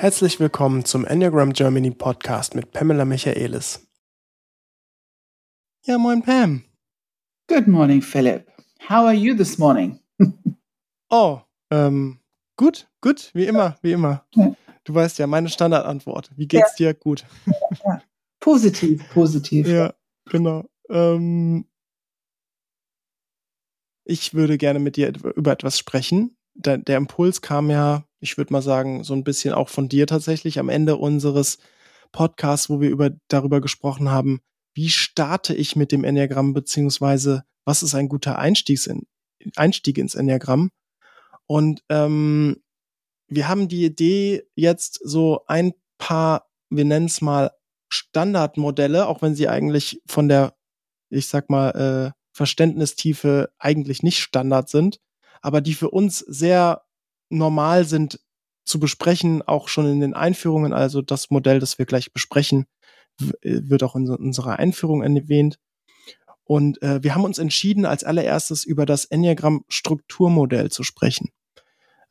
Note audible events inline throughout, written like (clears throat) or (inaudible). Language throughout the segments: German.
Herzlich willkommen zum Enneagram Germany Podcast mit Pamela Michaelis. Ja, moin Pam. Good morning, Philip. How are you this morning? (laughs) oh, ähm, gut, gut, wie immer, wie immer. Du weißt ja, meine Standardantwort. Wie geht's ja. dir? Gut. (laughs) Ja. Positiv, positiv. Ja, genau. Ähm, ich würde gerne mit dir über etwas sprechen. Der, der Impuls kam ja ich würde mal sagen, so ein bisschen auch von dir tatsächlich am Ende unseres Podcasts, wo wir über, darüber gesprochen haben, wie starte ich mit dem Enneagramm, beziehungsweise was ist ein guter Einstieg, in, Einstieg ins Enneagramm. Und ähm, wir haben die Idee, jetzt so ein paar, wir nennen es mal Standardmodelle, auch wenn sie eigentlich von der, ich sag mal, äh, Verständnistiefe eigentlich nicht Standard sind, aber die für uns sehr normal sind zu besprechen, auch schon in den Einführungen. Also das Modell, das wir gleich besprechen, äh, wird auch in unserer Einführung erwähnt. Und äh, wir haben uns entschieden, als allererstes über das Enneagramm-Strukturmodell zu sprechen.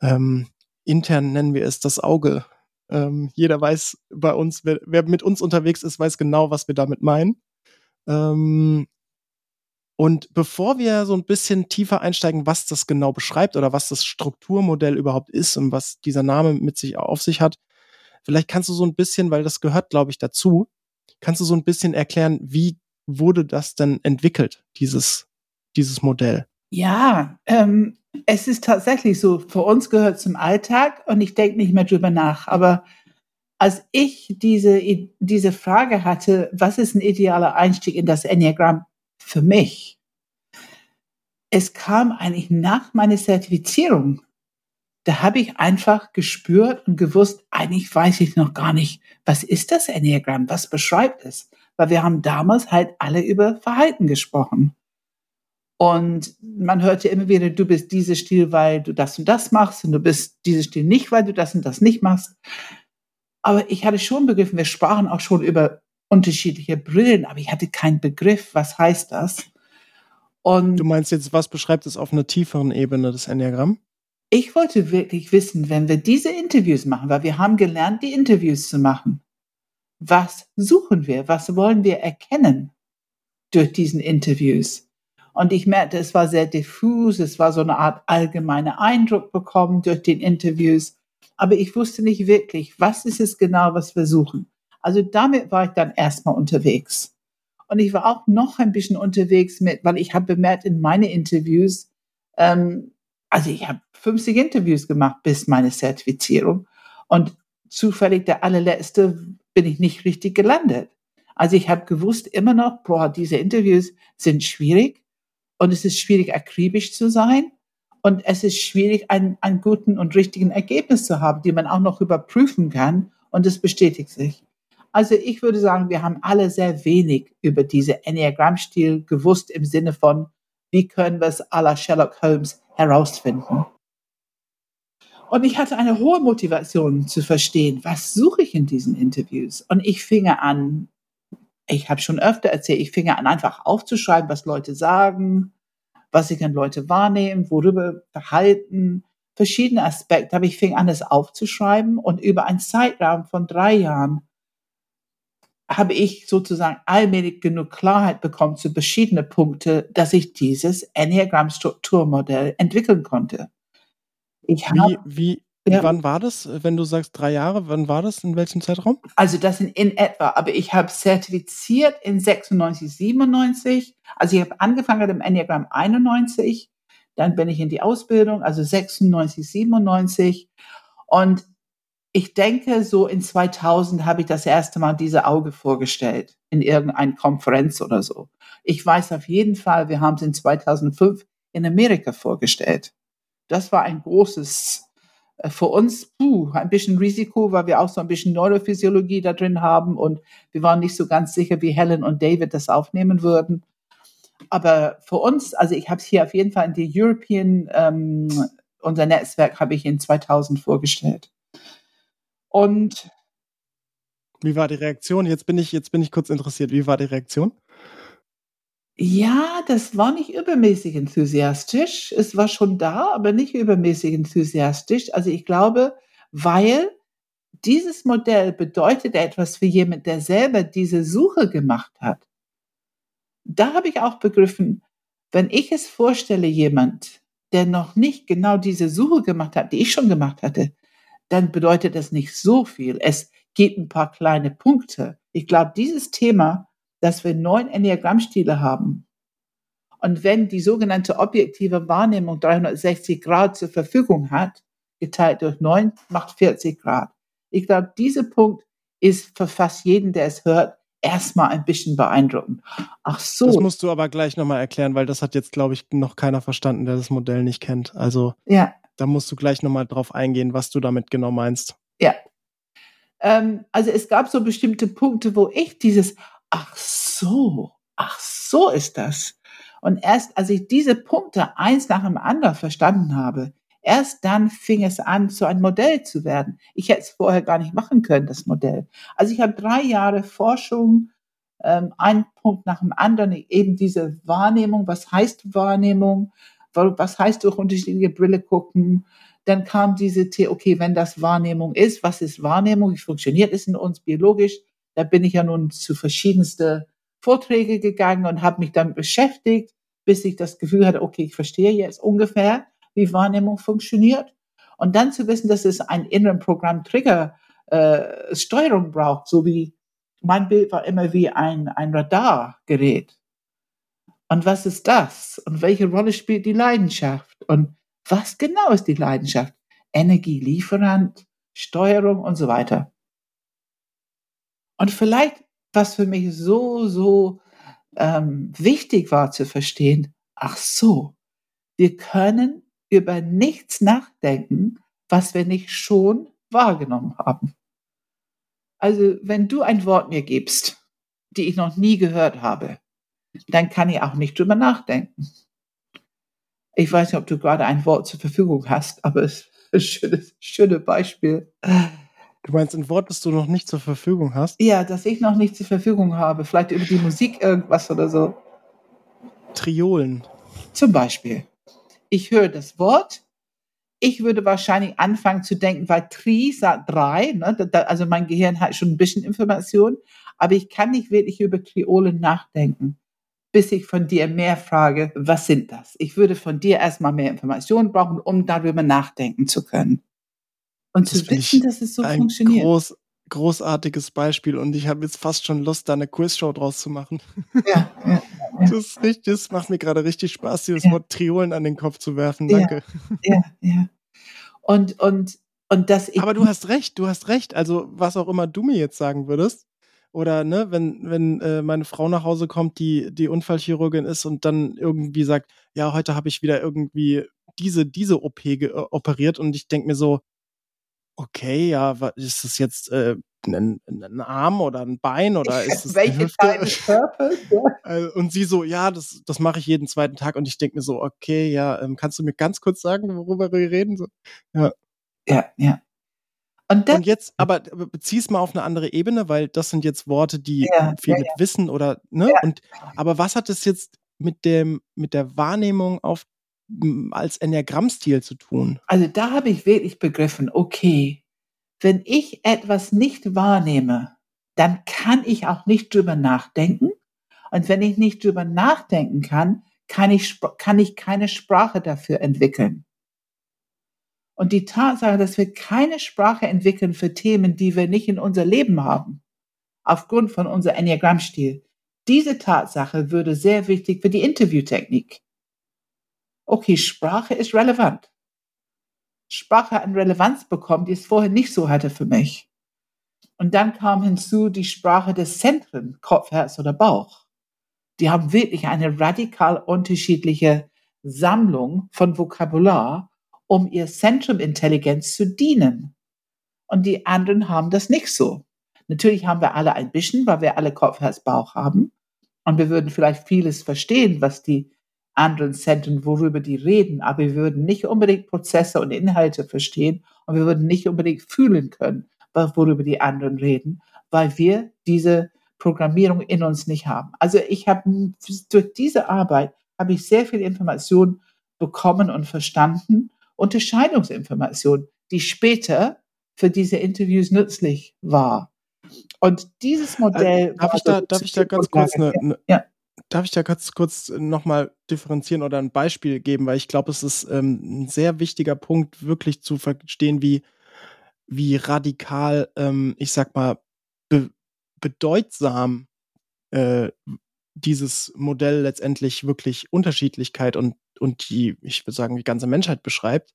Ähm, intern nennen wir es das Auge. Ähm, jeder weiß bei uns, wer, wer, mit uns unterwegs ist, weiß genau, was wir damit meinen. Ähm, und bevor wir so ein bisschen tiefer einsteigen, was das genau beschreibt oder was das Strukturmodell überhaupt ist und was dieser Name mit sich auf sich hat, vielleicht kannst du so ein bisschen, weil das gehört, glaube ich, dazu, kannst du so ein bisschen erklären, wie wurde das denn entwickelt, dieses, dieses Modell? Ja, ähm, es ist tatsächlich so, für uns gehört zum Alltag und ich denke nicht mehr drüber nach. Aber als ich diese, diese Frage hatte, was ist ein idealer Einstieg in das Enneagramm, für mich. Es kam eigentlich nach meiner Zertifizierung. Da habe ich einfach gespürt und gewusst, eigentlich weiß ich noch gar nicht, was ist das Enneagramm, was beschreibt es? Weil wir haben damals halt alle über Verhalten gesprochen. Und man hörte immer wieder, du bist dieses Stil, weil du das und das machst und du bist dieses Stil nicht, weil du das und das nicht machst. Aber ich hatte schon begriffen, wir sprachen auch schon über unterschiedliche Brillen, aber ich hatte keinen Begriff, was heißt das. Und du meinst jetzt, was beschreibt es auf einer tieferen Ebene des Enneagramm? Ich wollte wirklich wissen, wenn wir diese Interviews machen, weil wir haben gelernt, die Interviews zu machen. Was suchen wir? Was wollen wir erkennen durch diesen Interviews? Und ich merkte, es war sehr diffus, es war so eine Art allgemeiner Eindruck bekommen durch den Interviews. Aber ich wusste nicht wirklich, was ist es genau, was wir suchen. Also damit war ich dann erstmal unterwegs. Und ich war auch noch ein bisschen unterwegs mit, weil ich habe bemerkt in meinen Interviews, ähm, also ich habe 50 Interviews gemacht bis meine Zertifizierung. Und zufällig der allerletzte bin ich nicht richtig gelandet. Also ich habe gewusst immer noch, boah, diese Interviews sind schwierig und es ist schwierig, akribisch zu sein. Und es ist schwierig, einen, einen guten und richtigen Ergebnis zu haben, die man auch noch überprüfen kann. Und es bestätigt sich. Also ich würde sagen, wir haben alle sehr wenig über diese Enneagramm-Stil gewusst im Sinne von, wie können wir es à la Sherlock Holmes herausfinden. Und ich hatte eine hohe Motivation zu verstehen, was suche ich in diesen Interviews. Und ich fing an, ich habe schon öfter erzählt, ich fing an einfach aufzuschreiben, was Leute sagen, was ich an Leute wahrnehmen, worüber verhalten, verschiedene Aspekte. Aber ich fing an, es aufzuschreiben und über einen Zeitraum von drei Jahren habe ich sozusagen allmählich genug Klarheit bekommen zu verschiedenen Punkten, dass ich dieses Enneagramm-Strukturmodell entwickeln konnte. Ich wie, wie, ja. wann war das, wenn du sagst drei Jahre, wann war das, in welchem Zeitraum? Also das in, in etwa, aber ich habe zertifiziert in 96, 97, also ich habe angefangen mit dem Enneagramm 91, dann bin ich in die Ausbildung, also 96, 97 und ich denke, so in 2000 habe ich das erste Mal diese Auge vorgestellt in irgendeiner Konferenz oder so. Ich weiß auf jeden Fall, wir haben es in 2005 in Amerika vorgestellt. Das war ein großes, äh, für uns, puh, ein bisschen Risiko, weil wir auch so ein bisschen Neurophysiologie da drin haben und wir waren nicht so ganz sicher, wie Helen und David das aufnehmen würden. Aber für uns, also ich habe es hier auf jeden Fall in die European, ähm, unser Netzwerk habe ich in 2000 vorgestellt. Und wie war die Reaktion? Jetzt bin ich, jetzt bin ich kurz interessiert. Wie war die Reaktion? Ja, das war nicht übermäßig enthusiastisch. Es war schon da, aber nicht übermäßig enthusiastisch. Also ich glaube, weil dieses Modell bedeutet etwas für jemand, der selber diese Suche gemacht hat. Da habe ich auch begriffen, wenn ich es vorstelle, jemand, der noch nicht genau diese Suche gemacht hat, die ich schon gemacht hatte, dann bedeutet das nicht so viel. Es gibt ein paar kleine Punkte. Ich glaube, dieses Thema, dass wir neun Enneagrammstile haben und wenn die sogenannte objektive Wahrnehmung 360 Grad zur Verfügung hat, geteilt durch neun macht 40 Grad. Ich glaube, dieser Punkt ist für fast jeden, der es hört, erstmal ein bisschen beeindruckend. Ach so. Das musst du aber gleich nochmal erklären, weil das hat jetzt, glaube ich, noch keiner verstanden, der das Modell nicht kennt. Also ja. Da musst du gleich nochmal drauf eingehen, was du damit genau meinst. Ja. Ähm, also es gab so bestimmte Punkte, wo ich dieses, ach so, ach so ist das. Und erst als ich diese Punkte eins nach dem anderen verstanden habe, Erst dann fing es an, zu einem Modell zu werden. Ich hätte es vorher gar nicht machen können, das Modell. Also ich habe drei Jahre Forschung, ähm, ein Punkt nach dem anderen, eben diese Wahrnehmung, was heißt Wahrnehmung, was heißt durch unterschiedliche Brille gucken. Dann kam diese The okay, wenn das Wahrnehmung ist, was ist Wahrnehmung, wie funktioniert es in uns biologisch? Da bin ich ja nun zu verschiedenste Vorträge gegangen und habe mich damit beschäftigt, bis ich das Gefühl hatte, okay, ich verstehe jetzt ungefähr wie Wahrnehmung funktioniert. Und dann zu wissen, dass es einen inneren Programm-Trigger äh, Steuerung braucht, so wie mein Bild war immer wie ein, ein Radargerät. Und was ist das? Und welche Rolle spielt die Leidenschaft? Und was genau ist die Leidenschaft? Energielieferant, Steuerung und so weiter. Und vielleicht, was für mich so, so ähm, wichtig war zu verstehen, ach so, wir können über nichts nachdenken, was wir nicht schon wahrgenommen haben. Also wenn du ein Wort mir gibst, die ich noch nie gehört habe, dann kann ich auch nicht drüber nachdenken. Ich weiß nicht, ob du gerade ein Wort zur Verfügung hast, aber es ist ein schönes, schönes Beispiel. Du meinst ein Wort, das du noch nicht zur Verfügung hast? Ja, das ich noch nicht zur Verfügung habe. Vielleicht über die Musik irgendwas oder so. Triolen. Zum Beispiel ich höre das Wort, ich würde wahrscheinlich anfangen zu denken, weil Tri sagt drei, ne, also mein Gehirn hat schon ein bisschen Information, aber ich kann nicht wirklich über Triolen nachdenken, bis ich von dir mehr frage, was sind das? Ich würde von dir erstmal mehr Informationen brauchen, um darüber nachdenken zu können. Und das zu wissen, dass es so ein funktioniert. Groß, großartiges Beispiel und ich habe jetzt fast schon Lust, da eine Quizshow draus zu machen. Ja, ja. Das, ist richtig, das macht mir gerade richtig Spaß, dieses ja. Wort Triolen an den Kopf zu werfen. Danke. Ja, ja. Und, und, und das Aber du hast recht, du hast recht. Also, was auch immer du mir jetzt sagen würdest, oder ne, wenn, wenn äh, meine Frau nach Hause kommt, die, die Unfallchirurgin ist und dann irgendwie sagt, ja, heute habe ich wieder irgendwie diese, diese OP äh, operiert und ich denke mir so, okay, ja, ist das jetzt äh, ein, ein, Arm oder ein Bein oder ist es Welche Teile des Körpers? Äh, und sie so, ja, das, das mache ich jeden zweiten Tag und ich denke mir so, okay, ja, ähm, kannst du mir ganz kurz sagen, worüber wir reden? So, ja. Ja, ja. Und, und, jetzt, aber bezieh es mal auf eine andere Ebene, weil das sind jetzt Worte, die ja, viel ja, mit ja. Wissen oder, ne? Und, aber was hat es jetzt mit dem, mit der Wahrnehmung auf als Enneagrammstil zu tun? Also da habe ich wirklich begriffen, okay, wenn ich etwas nicht wahrnehme, dann kann ich auch nicht drüber nachdenken. Und wenn ich nicht drüber nachdenken kann, kann ich, kann ich keine Sprache dafür entwickeln. Und die Tatsache, dass wir keine Sprache entwickeln für Themen, die wir nicht in unser Leben haben, aufgrund von unserem Enneagrammstil, diese Tatsache würde sehr wichtig für die Interviewtechnik okay, Sprache ist relevant. Sprache eine Relevanz bekommen, die es vorher nicht so hatte für mich. Und dann kam hinzu die Sprache des Zentren, Kopf, Herz oder Bauch. Die haben wirklich eine radikal unterschiedliche Sammlung von Vokabular, um ihr Zentrum Intelligenz zu dienen. Und die anderen haben das nicht so. Natürlich haben wir alle ein bisschen, weil wir alle Kopf, Herz, Bauch haben. Und wir würden vielleicht vieles verstehen, was die anderen Zentren, worüber die reden, aber wir würden nicht unbedingt Prozesse und Inhalte verstehen und wir würden nicht unbedingt fühlen können, worüber die anderen reden, weil wir diese Programmierung in uns nicht haben. Also ich habe durch diese Arbeit habe ich sehr viel Information bekommen und verstanden, Unterscheidungsinformationen, die später für diese Interviews nützlich war. Und dieses Modell. Äh, darf, ich da, darf ich da ganz kurz eine, eine ja. Darf ich da ganz kurz nochmal differenzieren oder ein Beispiel geben, weil ich glaube, es ist ähm, ein sehr wichtiger Punkt, wirklich zu verstehen, wie, wie radikal, ähm, ich sag mal, be bedeutsam äh, dieses Modell letztendlich wirklich Unterschiedlichkeit und, und die, ich würde sagen, die ganze Menschheit beschreibt.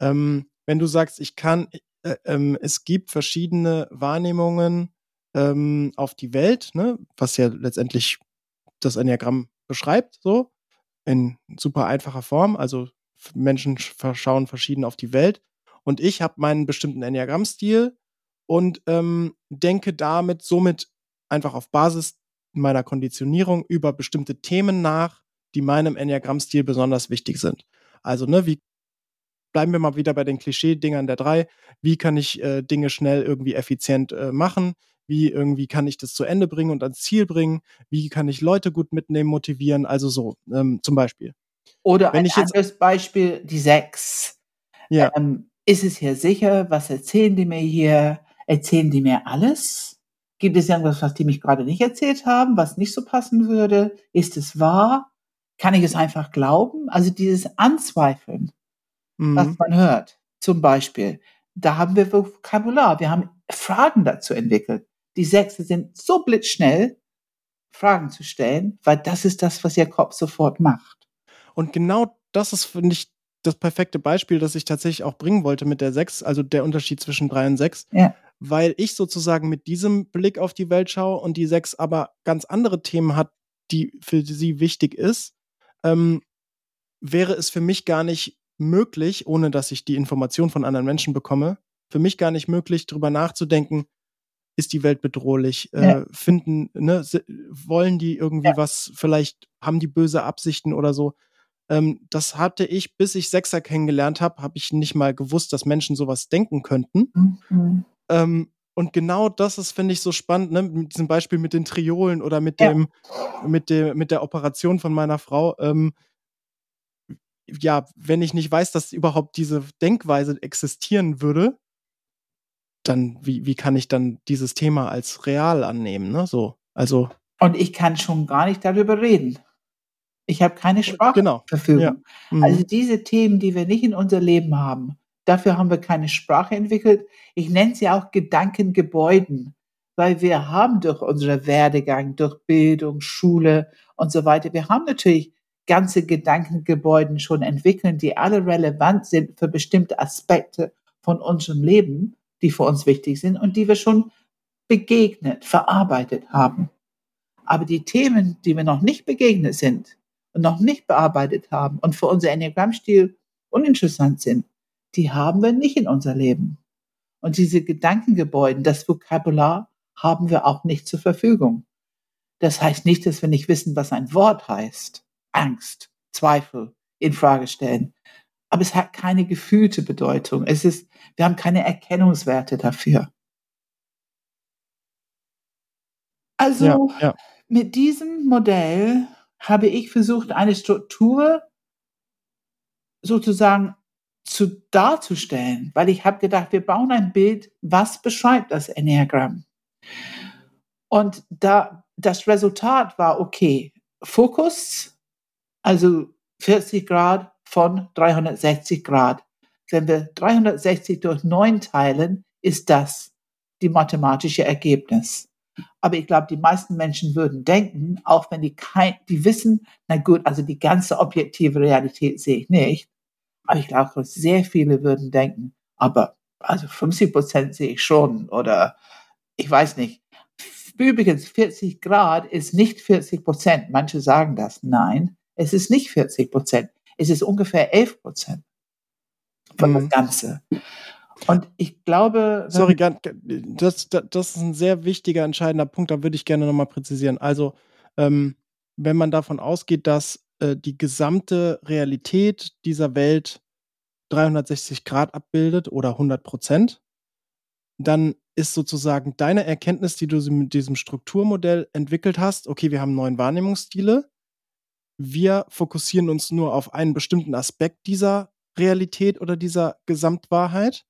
Ähm, wenn du sagst, ich kann, äh, äh, es gibt verschiedene Wahrnehmungen ähm, auf die Welt, ne, was ja letztendlich das Enneagramm beschreibt, so in super einfacher Form. Also Menschen schauen verschieden auf die Welt. Und ich habe meinen bestimmten Enneagrammstil und ähm, denke damit somit einfach auf Basis meiner Konditionierung über bestimmte Themen nach, die meinem Enneagrammstil besonders wichtig sind. Also, ne, wie bleiben wir mal wieder bei den Klischee-Dingern der drei. Wie kann ich äh, Dinge schnell irgendwie effizient äh, machen? Wie irgendwie kann ich das zu Ende bringen und ans Ziel bringen? Wie kann ich Leute gut mitnehmen, motivieren? Also so, ähm, zum Beispiel. Oder Wenn ein anderes Beispiel, die sechs. Ja. Ähm, ist es hier sicher? Was erzählen die mir hier? Erzählen die mir alles? Gibt es irgendwas, was die mich gerade nicht erzählt haben, was nicht so passen würde? Ist es wahr? Kann ich es einfach glauben? Also dieses Anzweifeln, mhm. was man hört, zum Beispiel, da haben wir Vokabular, wir haben Fragen dazu entwickelt. Die Sechse sind so blitzschnell, Fragen zu stellen, weil das ist das, was ihr Kopf sofort macht. Und genau das ist, finde ich, das perfekte Beispiel, das ich tatsächlich auch bringen wollte mit der Sechs, also der Unterschied zwischen drei und sechs. Ja. Weil ich sozusagen mit diesem Blick auf die Welt schaue und die Sechs aber ganz andere Themen hat, die für sie wichtig ist, ähm, wäre es für mich gar nicht möglich, ohne dass ich die Information von anderen Menschen bekomme, für mich gar nicht möglich, darüber nachzudenken, ist die Welt bedrohlich? Äh, ja. Finden, ne, wollen die irgendwie ja. was, vielleicht haben die böse Absichten oder so. Ähm, das hatte ich, bis ich Sechser kennengelernt habe, habe ich nicht mal gewusst, dass Menschen sowas denken könnten. Mhm. Ähm, und genau das ist, finde ich, so spannend, ne? Mit diesem Beispiel mit den Triolen oder mit ja. dem, mit dem, mit der Operation von meiner Frau. Ähm, ja, wenn ich nicht weiß, dass überhaupt diese Denkweise existieren würde, dann, wie, wie kann ich dann dieses Thema als real annehmen, ne? So, also. Und ich kann schon gar nicht darüber reden. Ich habe keine Sprache genau. Verfügung. Ja. Mhm. Also diese Themen, die wir nicht in unser Leben haben, dafür haben wir keine Sprache entwickelt. Ich nenne sie auch Gedankengebäuden, weil wir haben durch unseren Werdegang, durch Bildung, Schule und so weiter, wir haben natürlich ganze Gedankengebäuden schon entwickelt, die alle relevant sind für bestimmte Aspekte von unserem Leben die für uns wichtig sind und die wir schon begegnet, verarbeitet haben. Aber die Themen, die wir noch nicht begegnet sind und noch nicht bearbeitet haben und für unser Enneagrammstil uninteressant sind, die haben wir nicht in unser Leben. Und diese Gedankengebäude, das Vokabular haben wir auch nicht zur Verfügung. Das heißt nicht, dass wir nicht wissen, was ein Wort heißt. Angst, Zweifel, in Frage stellen aber es hat keine gefühlte Bedeutung. Es ist, wir haben keine Erkennungswerte dafür. Also ja, ja. mit diesem Modell habe ich versucht, eine Struktur sozusagen zu darzustellen, weil ich habe gedacht, wir bauen ein Bild, was beschreibt das Enneagramm? Und da das Resultat war okay, Fokus, also 40 Grad von 360 Grad. Wenn wir 360 durch 9 teilen, ist das die mathematische Ergebnis. Aber ich glaube, die meisten Menschen würden denken, auch wenn die kein, die wissen, na gut, also die ganze objektive Realität sehe ich nicht. Aber ich glaube, sehr viele würden denken, aber also 50 Prozent sehe ich schon oder ich weiß nicht. Übrigens, 40 Grad ist nicht 40 Prozent. Manche sagen das. Nein, es ist nicht 40 Prozent ist es ungefähr 11 Prozent von mhm. das Ganze. Und ich glaube. Sorry, das, das, das ist ein sehr wichtiger, entscheidender Punkt, da würde ich gerne nochmal präzisieren. Also, ähm, wenn man davon ausgeht, dass äh, die gesamte Realität dieser Welt 360 Grad abbildet oder 100 Prozent, dann ist sozusagen deine Erkenntnis, die du mit diesem Strukturmodell entwickelt hast, okay, wir haben neun Wahrnehmungsstile, wir fokussieren uns nur auf einen bestimmten Aspekt dieser Realität oder dieser Gesamtwahrheit.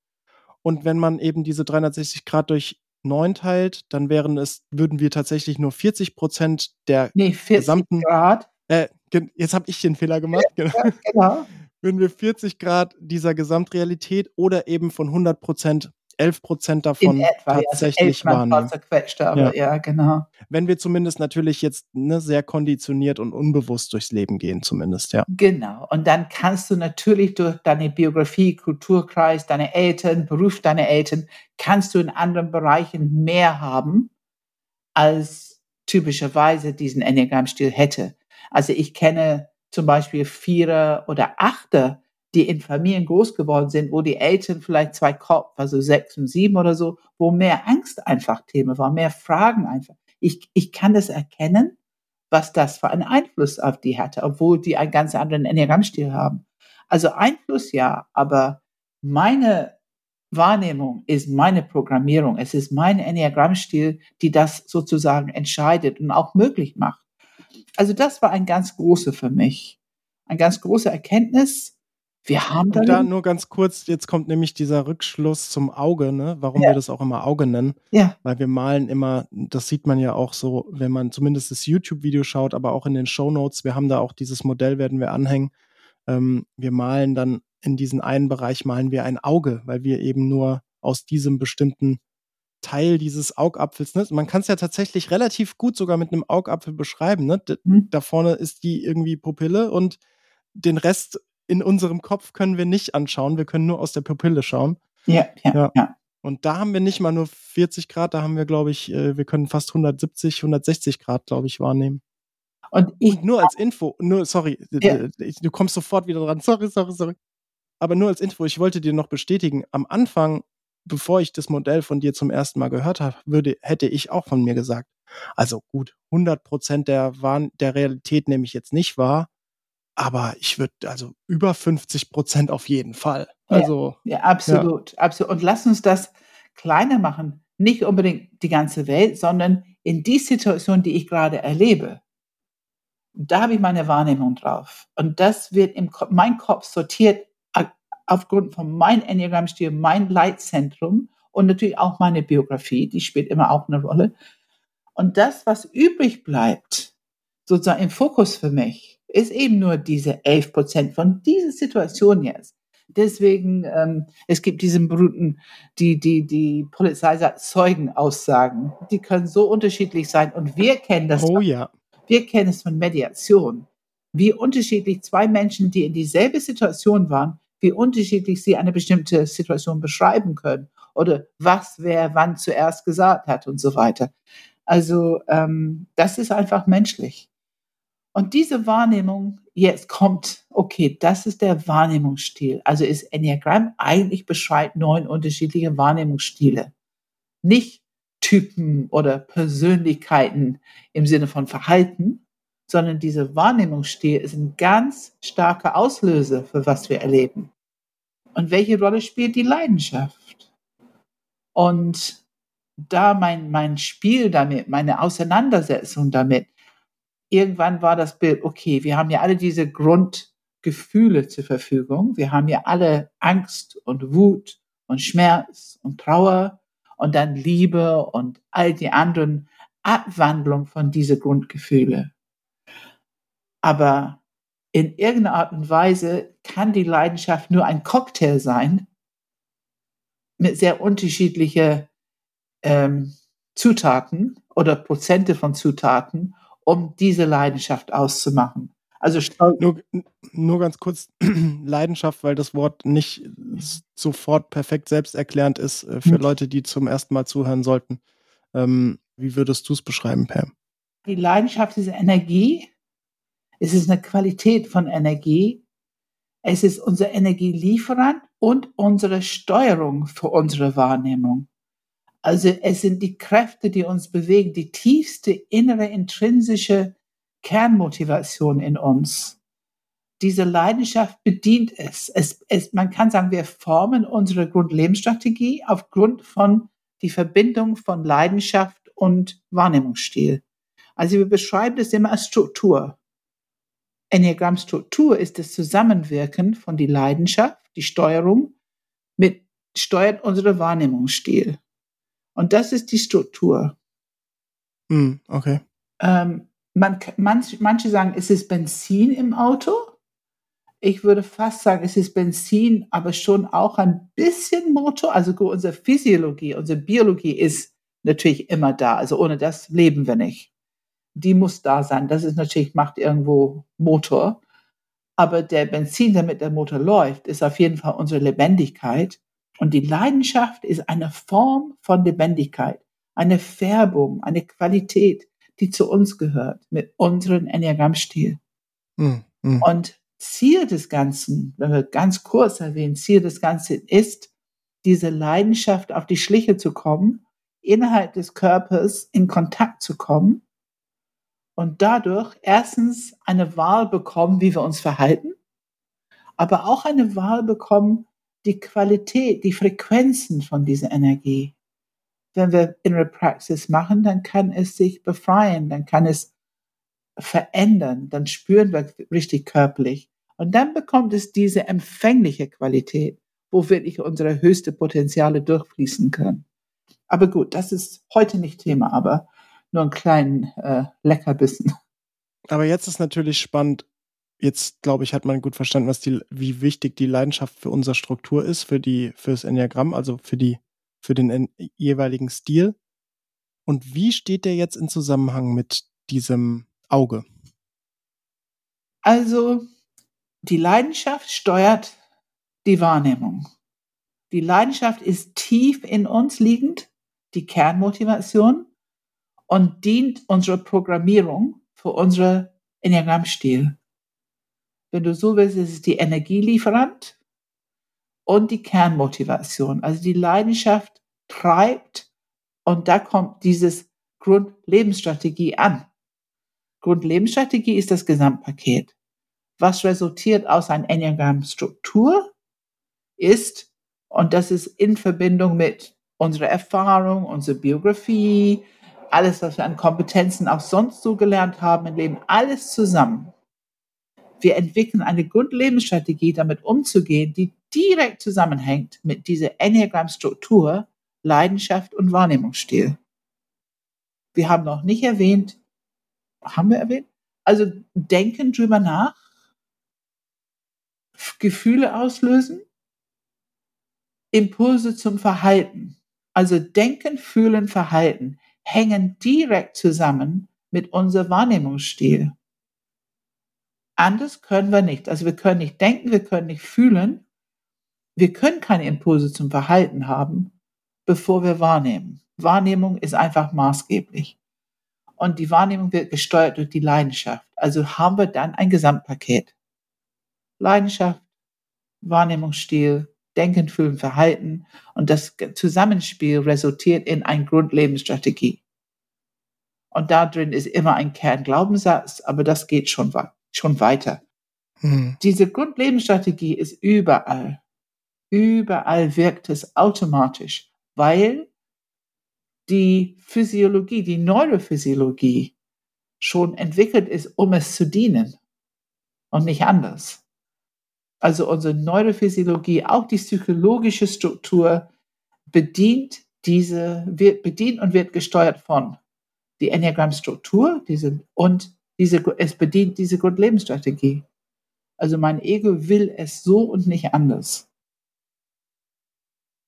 Und wenn man eben diese 360 Grad durch 9 teilt, dann wären es, würden wir tatsächlich nur 40 Prozent der Nee, 40 gesamten, Grad. äh, jetzt habe ich den Fehler gemacht, genau. Ja, genau. (laughs) würden wir 40 Grad dieser Gesamtrealität oder eben von 100 Prozent 11 Prozent davon etwa, ja, also tatsächlich wahrnehmen. zerquetscht, aber ja. genau. Wenn wir zumindest natürlich jetzt ne, sehr konditioniert und unbewusst durchs Leben gehen, zumindest, ja. Genau. Und dann kannst du natürlich durch deine Biografie, Kulturkreis, deine Eltern, Beruf deiner Eltern, kannst du in anderen Bereichen mehr haben, als typischerweise diesen Enneagramm-Stil hätte. Also ich kenne zum Beispiel Vierer oder Achter, die in Familien groß geworden sind, wo die Eltern vielleicht zwei Kopf, also sechs und sieben oder so, wo mehr Angst einfach Thema war, mehr Fragen einfach. Ich, ich kann das erkennen, was das für einen Einfluss auf die hatte, obwohl die einen ganz anderen Enneagrammstil haben. Also Einfluss ja, aber meine Wahrnehmung ist meine Programmierung. Es ist mein Enneagrammstil, die das sozusagen entscheidet und auch möglich macht. Also das war ein ganz großer für mich. Ein ganz großer Erkenntnis. Wir haben da darin, nur ganz kurz, jetzt kommt nämlich dieser Rückschluss zum Auge, ne? warum Ja. wir das auch immer Auge nennen. ja, Weil wir malen immer, das sieht man ja auch so, wenn man zumindest das YouTube-Video schaut, aber auch in den Show Notes, wir haben da auch dieses Modell, werden wir anhängen. Ähm, wir malen dann in diesen einen Bereich malen wir ein Auge, weil wir eben nur aus diesem bestimmten Teil dieses Augapfels, ne? man kann es ja tatsächlich relativ gut sogar mit einem Augapfel beschreiben. Ne? D Hm. Da vorne ist die irgendwie Pupille und den Rest in unserem Kopf können wir nicht anschauen. Wir können nur aus der Pupille schauen. ja, ja, Ja. ja. Und da haben wir nicht mal nur 40 Grad, da haben wir, glaube ich, äh, wir können fast 170, 160 Grad, glaube ich, wahrnehmen. Und ich, Und nur als Info, nur, sorry, Ja. du kommst sofort wieder dran. Sorry, sorry, sorry. Aber nur als Info, ich wollte dir noch bestätigen, am Anfang, bevor ich das Modell von dir zum ersten Mal gehört habe, würde, hätte ich auch von mir gesagt, also gut, 100 Prozent der, Wahn- der Realität nehme ich jetzt nicht wahr, aber ich würde, also über 50 Prozent auf jeden Fall. Ja. Also, Ja, absolut, absolut. Und lass uns das kleiner machen. Nicht unbedingt die ganze Welt, sondern in die Situation, die ich gerade erlebe. Da habe ich meine Wahrnehmung drauf. Und das wird im Kopf, mein Kopf sortiert aufgrund von meinem Enneagrammstil, mein Leitzentrum und natürlich auch meine Biografie, die spielt immer auch eine Rolle. Und das, was übrig bleibt, sozusagen im Fokus für mich, ist eben nur diese 11 Prozent von dieser Situation jetzt. Deswegen, ähm, es gibt diesen berühmten, die, die, die Polizei sagt, Zeugenaussagen. Die können so unterschiedlich sein. Und wir kennen das, oh ja. wir kennen es von Mediation. Wie unterschiedlich zwei Menschen, die in dieselbe Situation waren, wie unterschiedlich sie eine bestimmte Situation beschreiben können. Oder was wer wann zuerst gesagt hat und so weiter. Also, ähm, das ist einfach menschlich. Und diese Wahrnehmung, jetzt kommt, okay, das ist der Wahrnehmungsstil. Also ist Enneagramm eigentlich beschreibt neun unterschiedliche Wahrnehmungsstile. Nicht Typen oder Persönlichkeiten im Sinne von Verhalten, sondern dieser Wahrnehmungsstil ist ein ganz starker Auslöser für was wir erleben. Und welche Rolle spielt die Leidenschaft? Und da mein, mein Spiel damit, meine Auseinandersetzung damit, irgendwann war das Bild, okay, wir haben ja alle diese Grundgefühle zur Verfügung. Wir haben ja alle Angst und Wut und Schmerz und Trauer und dann Liebe und all die anderen Abwandlungen von diese Grundgefühle. Aber in irgendeiner Art und Weise kann die Leidenschaft nur ein Cocktail sein mit sehr unterschiedlichen ähm, Zutaten oder Prozente von Zutaten, um diese Leidenschaft auszumachen. Also Nur, nur ganz kurz (clears throat) Leidenschaft, weil das Wort nicht sofort perfekt selbsterklärend ist äh, für Hm. Leute, die zum ersten Mal zuhören sollten. Ähm, wie würdest du es beschreiben, Pam? die Leidenschaft ist Energie. Es ist eine Qualität von Energie. Es ist unser Energielieferant und unsere Steuerung für unsere Wahrnehmung. Also es sind die Kräfte, die uns bewegen, die tiefste innere intrinsische Kernmotivation in uns. Diese Leidenschaft bedient es. es, es man kann sagen, wir formen unsere Grundlebensstrategie aufgrund von die Verbindung von Leidenschaft und Wahrnehmungsstil. Also wir beschreiben das immer als Struktur. Enneagramm-Struktur ist das Zusammenwirken von die Leidenschaft, die Steuerung mit steuert unsere Wahrnehmungsstil. Und das ist die Struktur. Hm, okay. Ähm, man, manch, manche sagen, es ist Benzin im Auto. Ich würde fast sagen, es ist Benzin, aber schon auch ein bisschen Motor. Also unsere Physiologie, unsere Biologie ist natürlich immer da. Also ohne das leben wir nicht. Die muss da sein. Das ist natürlich, macht irgendwo Motor. Aber der Benzin, damit der Motor läuft, ist auf jeden Fall unsere Lebendigkeit. Und die Leidenschaft ist eine Form von Lebendigkeit, eine Färbung, eine Qualität, die zu uns gehört mit unserem Enneagrammstil. Mhm. Und Ziel des Ganzen, wenn wir ganz kurz erwähnen, Ziel des Ganzen ist, diese Leidenschaft auf die Schliche zu kommen, innerhalb des Körpers in Kontakt zu kommen und dadurch erstens eine Wahl bekommen, wie wir uns verhalten, aber auch eine Wahl bekommen, die Qualität, die Frequenzen von dieser Energie. Wenn wir innere Praxis machen, dann kann es sich befreien, dann kann es verändern, dann spüren wir richtig körperlich. Und dann bekommt es diese empfängliche Qualität, wo wirklich unsere höchste Potenziale durchfließen können. Aber gut, das ist heute nicht Thema, aber nur einen kleinen äh, Leckerbissen. Aber jetzt ist natürlich spannend, jetzt glaube ich, hat man gut verstanden, was die, wie wichtig die Leidenschaft für unsere Struktur ist, für die, fürs Enneagramm, also für die, für den jeweiligen Stil. Und wie steht der jetzt in Zusammenhang mit diesem Auge? Also, die Leidenschaft steuert die Wahrnehmung. Die Leidenschaft ist tief in uns liegend, die Kernmotivation und dient unserer Programmierung für unsere Enneagrammstil. Wenn du so willst, ist es die Energielieferant und die Kernmotivation. Also die Leidenschaft treibt und da kommt dieses Grundlebensstrategie an. Grundlebensstrategie ist das Gesamtpaket. Was resultiert aus einer Enneagramm-Struktur ist, und das ist in Verbindung mit unserer Erfahrung, unserer Biografie, alles, was wir an Kompetenzen auch sonst so gelernt haben im Leben, alles zusammen. Wir entwickeln eine Grundlebensstrategie, damit umzugehen, die direkt zusammenhängt mit dieser Enneagramm-Struktur, Leidenschaft und Wahrnehmungsstil. Wir haben noch nicht erwähnt, haben wir erwähnt? Also denken drüber nach, Gefühle auslösen, Impulse zum Verhalten. Also Denken, Fühlen, Verhalten hängen direkt zusammen mit unserem Wahrnehmungsstil. Anders können wir nicht. Also wir können nicht denken, wir können nicht fühlen. Wir können keine Impulse zum Verhalten haben, bevor wir wahrnehmen. Wahrnehmung ist einfach maßgeblich. Und die Wahrnehmung wird gesteuert durch die Leidenschaft. Also haben wir dann ein Gesamtpaket. Leidenschaft, Wahrnehmungsstil, Denken, Fühlen, Verhalten. Und das Zusammenspiel resultiert in eine Grundlebensstrategie. Und da drin ist immer ein Kernglaubenssatz, aber das geht schon, schon weiter. Mhm. Diese Grundlebensstrategie ist überall. Überall wirkt es automatisch, weil die Physiologie, die Neurophysiologie schon entwickelt ist, um es zu dienen und nicht anders also unsere Neurophysiologie, auch die psychologische Struktur bedient diese, wird bedient und wird gesteuert von die Enneagramm-Struktur diese, und diese, es bedient diese Grundlebensstrategie. Also mein Ego will es so und nicht anders.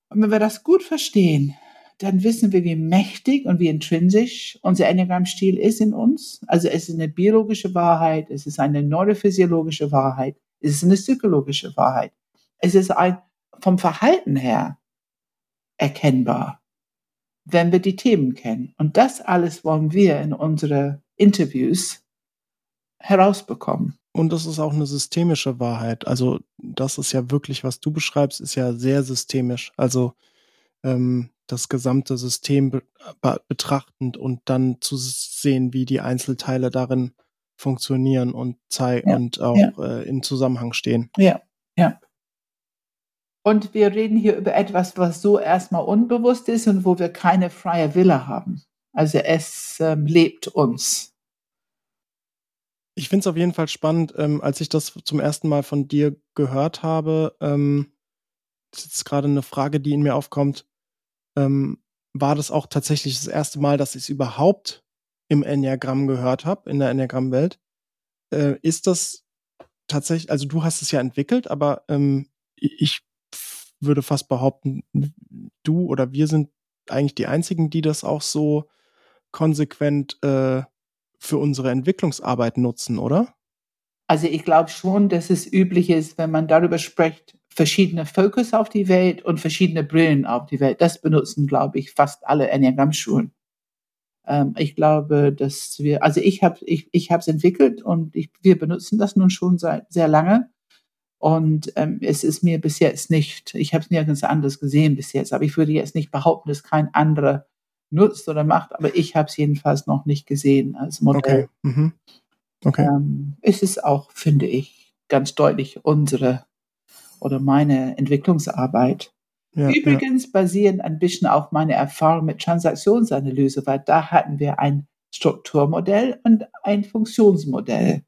Und wenn wir das gut verstehen, dann wissen wir, wie mächtig und wie intrinsisch unser Enneagramm-Stil ist in uns. Also es ist eine biologische Wahrheit, es ist eine neurophysiologische Wahrheit. Es ist eine psychologische Wahrheit. Es ist ein, vom Verhalten her erkennbar, wenn wir die Themen kennen. Und das alles wollen wir in unsere Interviews herausbekommen. Und das ist auch eine systemische Wahrheit. Also das ist ja wirklich, was du beschreibst, ist ja sehr systemisch. Also ähm, das gesamte System be betrachtend und dann zu sehen, wie die Einzelteile darin funktionieren und zeigen ja, und auch ja. äh, in Zusammenhang stehen. Ja, ja. Und wir reden hier über etwas, was so erstmal unbewusst ist und wo wir keine freie Wille haben. Also es ähm, lebt uns. Ich finde es auf jeden Fall spannend, ähm, als ich das zum ersten Mal von dir gehört habe, ähm, das ist gerade eine Frage, die in mir aufkommt. Ähm, war das auch tatsächlich das erste Mal, dass ich es überhaupt im Enneagramm gehört habe, in der Enneagramm-Welt? Äh, ist das tatsächlich, also du hast es ja entwickelt, aber ähm, ich würde fast behaupten, du oder wir sind eigentlich die einzigen, die das auch so konsequent äh, für unsere Entwicklungsarbeit nutzen, oder? Also ich glaube schon, dass es üblich ist, wenn man darüber spricht, verschiedene Fokus auf die Welt und verschiedene Brillen auf die Welt. Das benutzen, glaube ich, fast alle Enneagramm-Schulen. Ähm, ich glaube, dass wir, also ich habe ich, ich es entwickelt und ich, wir benutzen das nun schon seit sehr lange. Und ähm, es ist mir bis jetzt nicht, ich habe es nirgends anders gesehen bis jetzt, aber ich würde jetzt nicht behaupten, dass kein anderer nutzt oder macht, aber ich habe es jedenfalls noch nicht gesehen als Modell. Okay. Mhm. okay. Ähm, es ist auch, finde ich, ganz deutlich unsere oder meine Entwicklungsarbeit. Ja, Übrigens ja. basierend ein bisschen auf meiner Erfahrung mit Transaktionsanalyse, weil da hatten wir ein Strukturmodell und ein Funktionsmodell.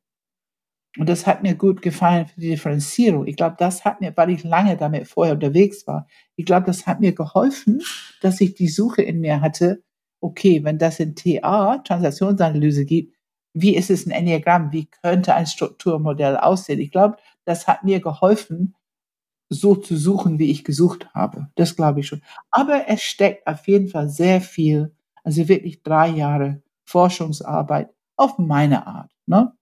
Und das hat mir gut gefallen für die Differenzierung. Ich glaube, das hat mir, weil ich lange damit vorher unterwegs war, ich glaube, das hat mir geholfen, dass ich die Suche in mir hatte, okay, wenn das in TA, Transaktionsanalyse gibt, wie ist es ein Enneagramm? Wie könnte ein Strukturmodell aussehen? Ich glaube, das hat mir geholfen, so zu suchen, wie ich gesucht habe. Das glaube ich schon. Aber es steckt auf jeden Fall sehr viel, also wirklich drei Jahre Forschungsarbeit auf meine Art. Ne?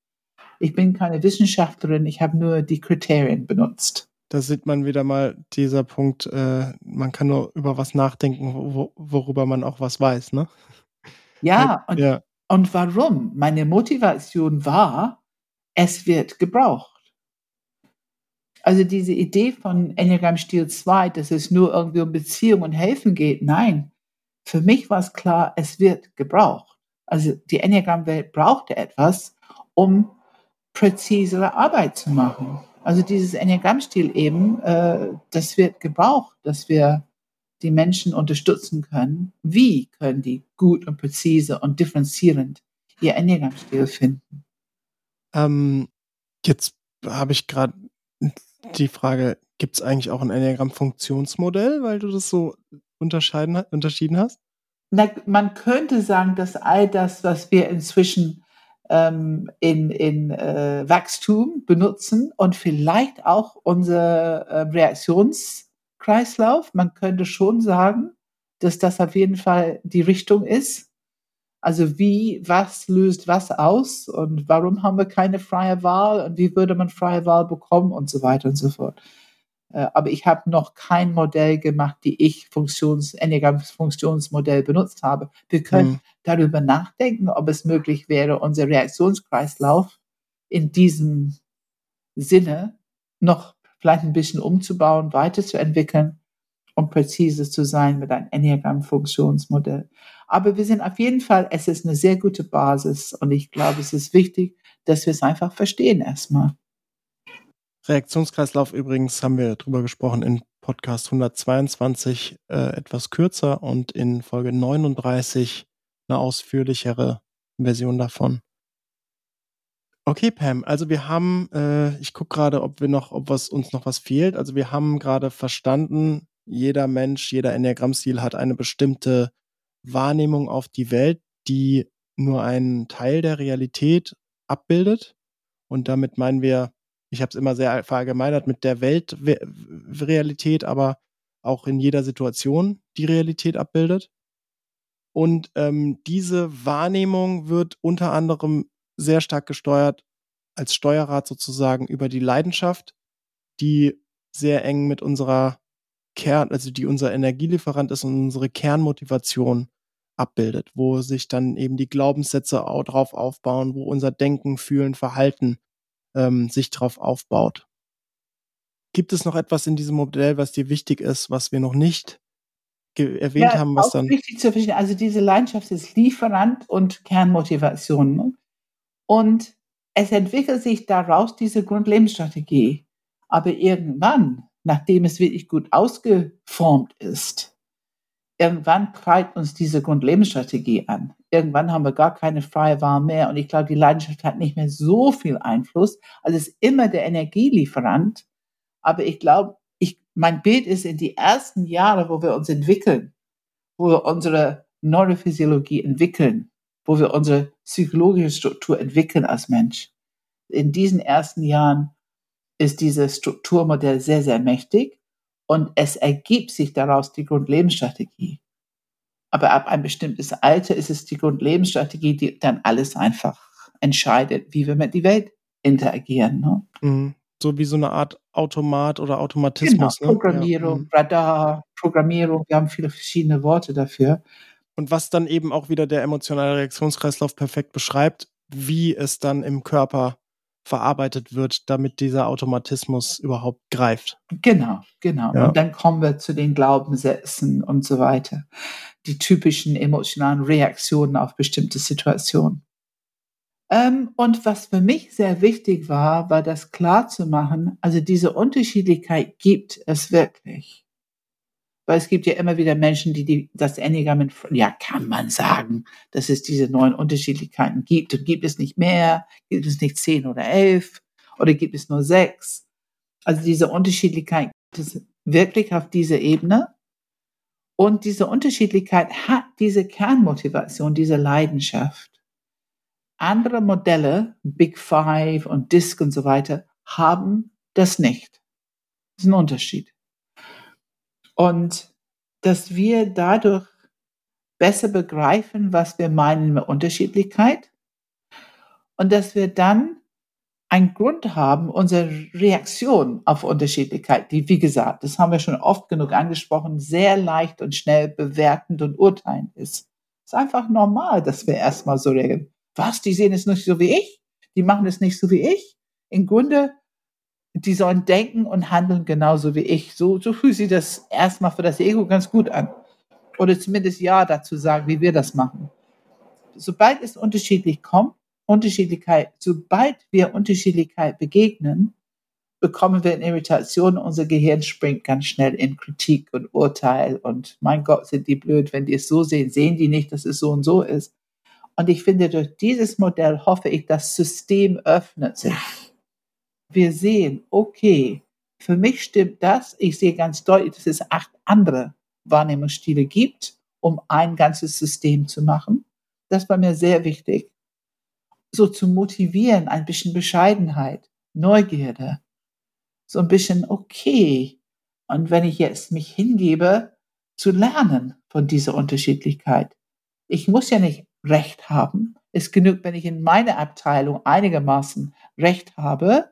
Ich bin keine Wissenschaftlerin, ich habe nur die Kriterien benutzt. Da sieht man wieder mal dieser Punkt, äh, man kann nur über was nachdenken, wo, worüber man auch was weiß, ne? Ja, und, ja. und warum? Meine Motivation war, es wird gebraucht. Also diese Idee von Enneagram Stil 2, dass es nur irgendwie um Beziehung und Helfen geht, nein. Für mich war es klar, es wird gebraucht. Also die Enneagram-Welt brauchte etwas, um präzisere Arbeit zu machen. Also dieses Enneagram-Stil eben, äh, das wird gebraucht, dass wir die Menschen unterstützen können. Wie können die gut und präzise und differenzierend ihr Enneagram-Stil finden? Ähm, jetzt habe ich gerade die Frage, gibt es eigentlich auch ein Enneagramm-Funktionsmodell, weil du das so unterscheiden, unterschieden hast? Na, man könnte sagen, dass all das, was wir inzwischen ähm, in, in äh, Wachstum benutzen und vielleicht auch unser äh, Reaktionskreislauf, man könnte schon sagen, dass das auf jeden Fall die Richtung ist. Also wie, was löst was aus und warum haben wir keine freie Wahl und wie würde man freie Wahl bekommen und so weiter und so fort. Äh, aber ich habe noch kein Modell gemacht, die ich Funktions, Enneagram-Funktionsmodell benutzt habe. Wir können mhm. darüber nachdenken, ob es möglich wäre, unser Reaktionskreislauf in diesem Sinne noch vielleicht ein bisschen umzubauen, weiterzuentwickeln um präzise zu sein mit einem Enneagram-Funktionsmodell. Aber wir sind auf jeden Fall, es ist eine sehr gute Basis und ich glaube, es ist wichtig, dass wir es einfach verstehen erstmal. Reaktionskreislauf übrigens haben wir drüber gesprochen in Podcast 122 äh, etwas kürzer und in Folge 39 eine ausführlichere Version davon. Okay, Pam, also wir haben, äh, ich gucke gerade, ob wir noch, ob was uns noch was fehlt. Also wir haben gerade verstanden, jeder Mensch, jeder Enneagrammstil hat eine bestimmte Wahrnehmung auf die Welt, die nur einen Teil der Realität abbildet. Und damit meinen wir, ich habe es immer sehr verallgemeinert mit der Weltrealität, aber auch in jeder Situation die Realität abbildet. Und ähm, diese Wahrnehmung wird unter anderem sehr stark gesteuert als Steuerrad sozusagen über die Leidenschaft, die sehr eng mit unserer Kern, also die unser Energielieferant ist und unsere Kernmotivation abbildet, wo sich dann eben die Glaubenssätze auch drauf aufbauen, wo unser Denken, Fühlen, Verhalten ähm, sich drauf aufbaut. Gibt es noch etwas in diesem Modell, was dir wichtig ist, was wir noch nicht erwähnt ja, haben, was dann. Wichtig zu verstehen. Also diese Leidenschaft ist Lieferant und Kernmotivation. Ne? Und es entwickelt sich daraus diese Grundlebensstrategie. Aber irgendwann nachdem es wirklich gut ausgeformt ist, irgendwann treibt uns diese Grundlebensstrategie an. Irgendwann haben wir gar keine freie Wahl mehr und ich glaube, die Leidenschaft hat nicht mehr so viel Einfluss. Also ist immer der Energielieferant. Aber ich glaube, ich, mein Bild ist in die ersten Jahre, wo wir uns entwickeln, wo wir unsere Neurophysiologie entwickeln, wo wir unsere psychologische Struktur entwickeln als Mensch. In diesen ersten Jahren ist dieses Strukturmodell sehr, sehr mächtig und es ergibt sich daraus die Grundlebensstrategie. Aber ab ein bestimmtes Alter ist es die Grundlebensstrategie, die dann alles einfach entscheidet, wie wir mit der Welt interagieren. Ne? Mhm. So wie so eine Art Automat oder Automatismus. Genau, Programmierung, ne? ja. Radar, Programmierung, wir haben viele verschiedene Worte dafür. Und was dann eben auch wieder der emotionale Reaktionskreislauf perfekt beschreibt, wie es dann im Körper verarbeitet wird, damit dieser Automatismus überhaupt greift. Genau, genau. Ja. Und dann kommen wir zu den Glaubenssätzen und so weiter. Die typischen emotionalen Reaktionen auf bestimmte Situationen. Ähm, und was für mich sehr wichtig war, war das klar zu machen, also diese Unterschiedlichkeit gibt es wirklich. Weil es gibt ja immer wieder Menschen, die, die das Enneagramm, ja, kann man sagen, dass es diese neuen Unterschiedlichkeiten gibt. Und gibt es nicht mehr? Gibt es nicht zehn oder elf? Oder gibt es nur sechs? Also diese Unterschiedlichkeit gibt es wirklich auf dieser Ebene. Und diese Unterschiedlichkeit hat diese Kernmotivation, diese Leidenschaft. Andere Modelle, Big Five und Disk und so weiter, haben das nicht. Das ist ein Unterschied. Und dass wir dadurch besser begreifen, was wir meinen mit Unterschiedlichkeit und dass wir dann einen Grund haben, unsere Reaktion auf Unterschiedlichkeit, die, wie gesagt, das haben wir schon oft genug angesprochen, sehr leicht und schnell bewertend und urteilend ist. Es ist einfach normal, dass wir erstmal so reagieren. Was, die sehen es nicht so wie ich? Die machen es nicht so wie ich? Im Grunde die sollen denken und handeln genauso wie ich. So, so fühlt sich das erstmal für das Ego ganz gut an. Oder zumindest Ja dazu sagen, wie wir das machen. Sobald es unterschiedlich kommt, Unterschiedlichkeit, sobald wir Unterschiedlichkeit begegnen, bekommen wir eine Irritation. Unser Gehirn springt ganz schnell in Kritik und Urteil und mein Gott, sind die blöd, wenn die es so sehen, sehen die nicht, dass es so und so ist. Und ich finde, durch dieses Modell hoffe ich, das System öffnet sich wir sehen, okay, für mich stimmt das. Ich sehe ganz deutlich, dass es acht andere Wahrnehmungsstile gibt, um ein ganzes System zu machen. Das war mir sehr wichtig. So zu motivieren, ein bisschen Bescheidenheit, Neugierde, so ein bisschen okay. Und wenn ich jetzt mich hingebe, zu lernen von dieser Unterschiedlichkeit. Ich muss ja nicht Recht haben. Es genügt, wenn ich in meiner Abteilung einigermaßen Recht habe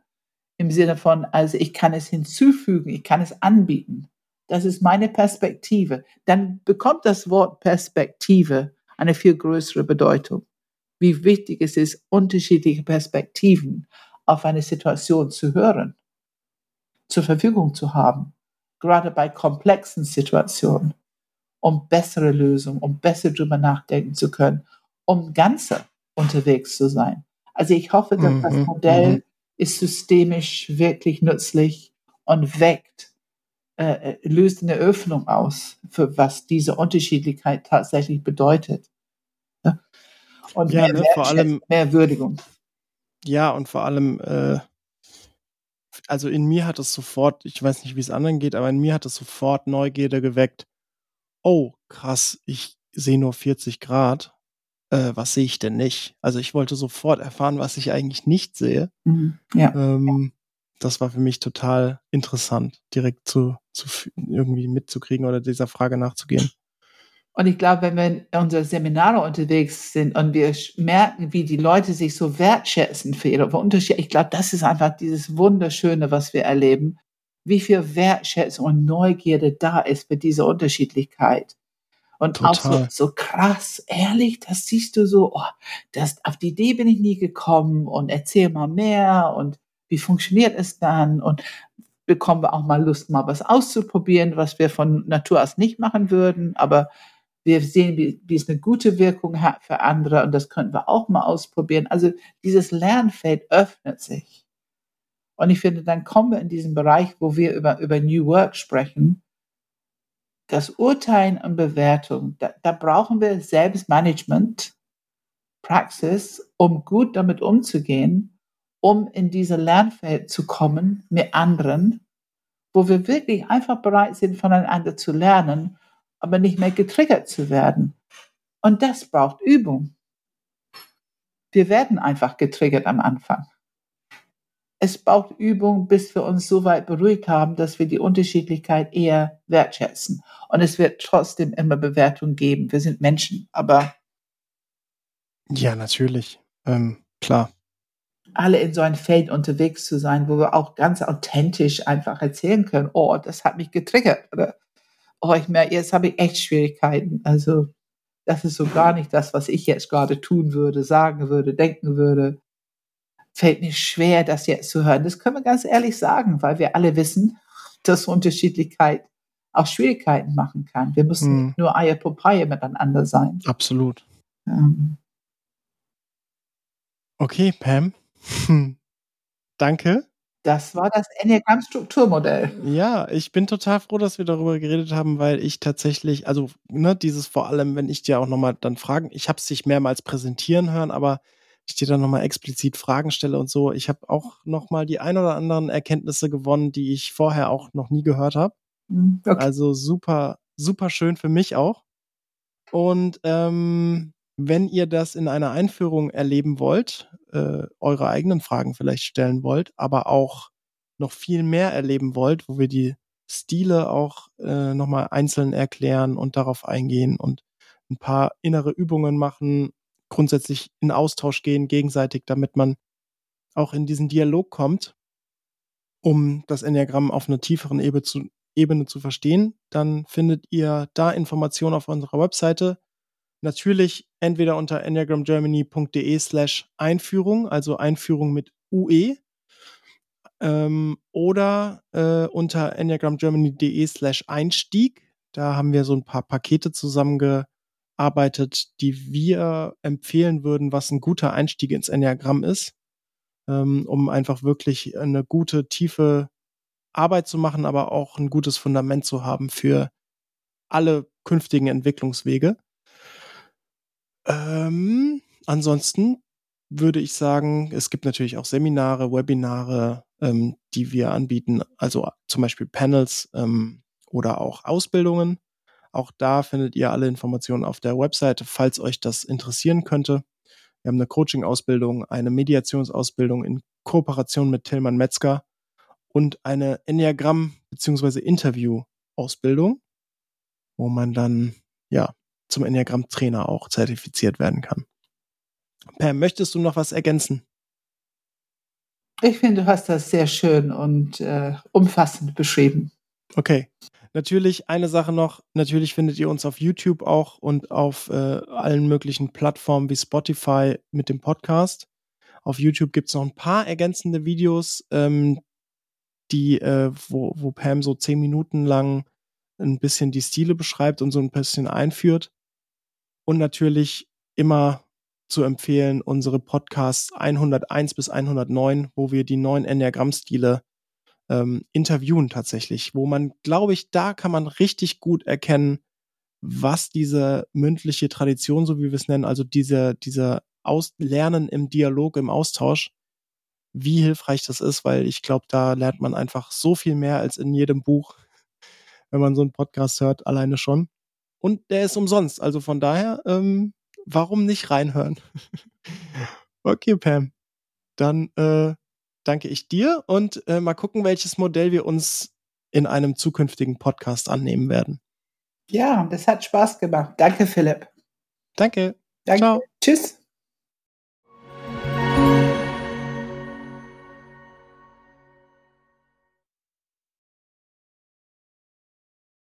im Sinne von, also ich kann es hinzufügen, ich kann es anbieten. Das ist meine Perspektive. Dann bekommt das Wort Perspektive eine viel größere Bedeutung. Wie wichtig es ist, unterschiedliche Perspektiven auf eine Situation zu hören, zur Verfügung zu haben, gerade bei komplexen Situationen, um bessere Lösungen, um besser drüber nachdenken zu können, um ganzer unterwegs zu sein. Also ich hoffe, dass mhm, das Modell mhm ist systemisch wirklich nützlich und weckt, äh, äh, löst eine Öffnung aus, für was diese Unterschiedlichkeit tatsächlich bedeutet. Ja? Und ja, mehr, ne, vor allem, mehr Würdigung. Ja, und vor allem, äh, also in mir hat es sofort, ich weiß nicht, wie es anderen geht, aber in mir hat es sofort Neugierde geweckt. Oh, krass, ich sehe nur 40 Grad äh, was sehe ich denn nicht? Also ich wollte sofort erfahren, was ich eigentlich nicht sehe. Mhm. Ja. Ähm, das war für mich total interessant, direkt zu, zu irgendwie mitzukriegen oder dieser Frage nachzugehen. Und ich glaube, wenn wir in unsere Seminare unterwegs sind und wir merken, wie die Leute sich so wertschätzen für ihre Unterschiede, ich glaube, das ist einfach dieses Wunderschöne, was wir erleben, wie viel Wertschätzung und Neugierde da ist für diese Unterschiedlichkeit. Und Total. auch so, so krass, ehrlich, das siehst du so, oh, das, auf die Idee bin ich nie gekommen und erzähl mal mehr und wie funktioniert es dann und bekommen wir auch mal Lust, mal was auszuprobieren, was wir von Natur aus nicht machen würden, aber wir sehen, wie, wie es eine gute Wirkung hat für andere und das könnten wir auch mal ausprobieren. Also dieses Lernfeld öffnet sich. Und ich finde, dann kommen wir in diesen Bereich, wo wir über, über New Work sprechen, das Urteilen und Bewertung, da, da brauchen wir Selbstmanagement, Praxis, um gut damit umzugehen, um in diese Lernfeld zu kommen mit anderen wo wir wirklich einfach bereit sind, voneinander zu lernen, aber nicht mehr getriggert zu werden. Und das braucht Übung. Wir werden einfach getriggert am Anfang. Es braucht Übung, bis wir uns so weit beruhigt haben, dass wir die Unterschiedlichkeit eher wertschätzen. Und es wird trotzdem immer Bewertung geben. Wir sind Menschen, aber. Ja, natürlich. Ähm, klar alle in so ein Feld unterwegs zu sein, wo wir auch ganz authentisch einfach erzählen können, oh, das hat mich getriggert oder oh, ich merke, jetzt habe ich echt Schwierigkeiten. Also das ist so gar nicht das, was ich jetzt gerade tun würde, sagen würde, denken würde. Fällt mir schwer, das jetzt zu hören. Das können wir ganz ehrlich sagen, weil wir alle wissen, dass Unterschiedlichkeit auch Schwierigkeiten machen kann. Wir müssen hm. nicht nur Eier Popeye miteinander sein. Absolut. Ähm. Okay, Pam. Hm. (laughs) Danke. Das war das Enneagramm-Strukturmodell. Ja, ich bin total froh, dass wir darüber geredet haben, weil ich tatsächlich, also ne, dieses vor allem, wenn ich dir auch nochmal dann Fragen, ich habe es dich mehrmals präsentieren hören, aber ich dir dann nochmal explizit Fragen stelle und so. Ich habe auch nochmal die ein oder anderen Erkenntnisse gewonnen, die ich vorher auch noch nie gehört habe. Hm, okay. Also super, super schön für mich auch. Und ähm, wenn ihr das in einer Einführung erleben wollt, äh, eure eigenen Fragen vielleicht stellen wollt, aber auch noch viel mehr erleben wollt, wo wir die Stile auch äh, nochmal einzeln erklären und darauf eingehen und ein paar innere Übungen machen, grundsätzlich in Austausch gehen, gegenseitig, damit man auch in diesen Dialog kommt, um das Enneagramm auf einer tieferen Ebene zu, Ebene zu verstehen, dann findet ihr da Informationen auf unserer Webseite Natürlich entweder unter enneagramgermany.de slash Einführung, also Einführung mit UE, ähm, oder äh, unter enneagramgermany.de slash Einstieg. Da haben wir so ein paar Pakete zusammengearbeitet, die wir empfehlen würden, was ein guter Einstieg ins Enneagramm ist, ähm, um einfach wirklich eine gute, tiefe Arbeit zu machen, aber auch ein gutes Fundament zu haben für alle künftigen Entwicklungswege. Ähm, ansonsten würde ich sagen, es gibt natürlich auch Seminare, Webinare, ähm, die wir anbieten, also zum Beispiel Panels ähm, oder auch Ausbildungen. Auch da findet ihr alle Informationen auf der Webseite, falls euch das interessieren könnte. Wir haben eine Coaching-Ausbildung, eine Mediationsausbildung in Kooperation mit Tillmann Metzger und eine Enneagramm- bzw. Interview-Ausbildung, wo man dann ja zum Enneagramm-Trainer auch zertifiziert werden kann. Pam, möchtest du noch was ergänzen? Ich finde, du hast das sehr schön und äh, umfassend beschrieben. Okay. Natürlich eine Sache noch, natürlich findet ihr uns auf YouTube auch und auf äh, allen möglichen Plattformen wie Spotify mit dem Podcast. Auf YouTube gibt es noch ein paar ergänzende Videos, ähm, die, äh, wo, wo Pam so zehn Minuten lang ein bisschen die Stile beschreibt und so ein bisschen einführt. Und natürlich immer zu empfehlen unsere Podcasts 101 bis 109, wo wir die neuen Enneagramm-Stile ähm, interviewen tatsächlich, wo man, glaube ich, da kann man richtig gut erkennen, was diese mündliche Tradition, so wie wir es nennen, also diese, diese Aus Lernen im Dialog, im Austausch, wie hilfreich das ist, weil ich glaube, da lernt man einfach so viel mehr als in jedem Buch, (laughs) wenn man so einen Podcast hört, alleine schon und der ist umsonst. Also von daher, ähm, warum nicht reinhören? (laughs) okay, Pam. Dann äh, danke ich dir und äh, mal gucken, welches Modell wir uns in einem zukünftigen Podcast annehmen werden. Ja, das hat Spaß gemacht. Danke, Philipp. Danke. Danke. Ciao. Tschüss.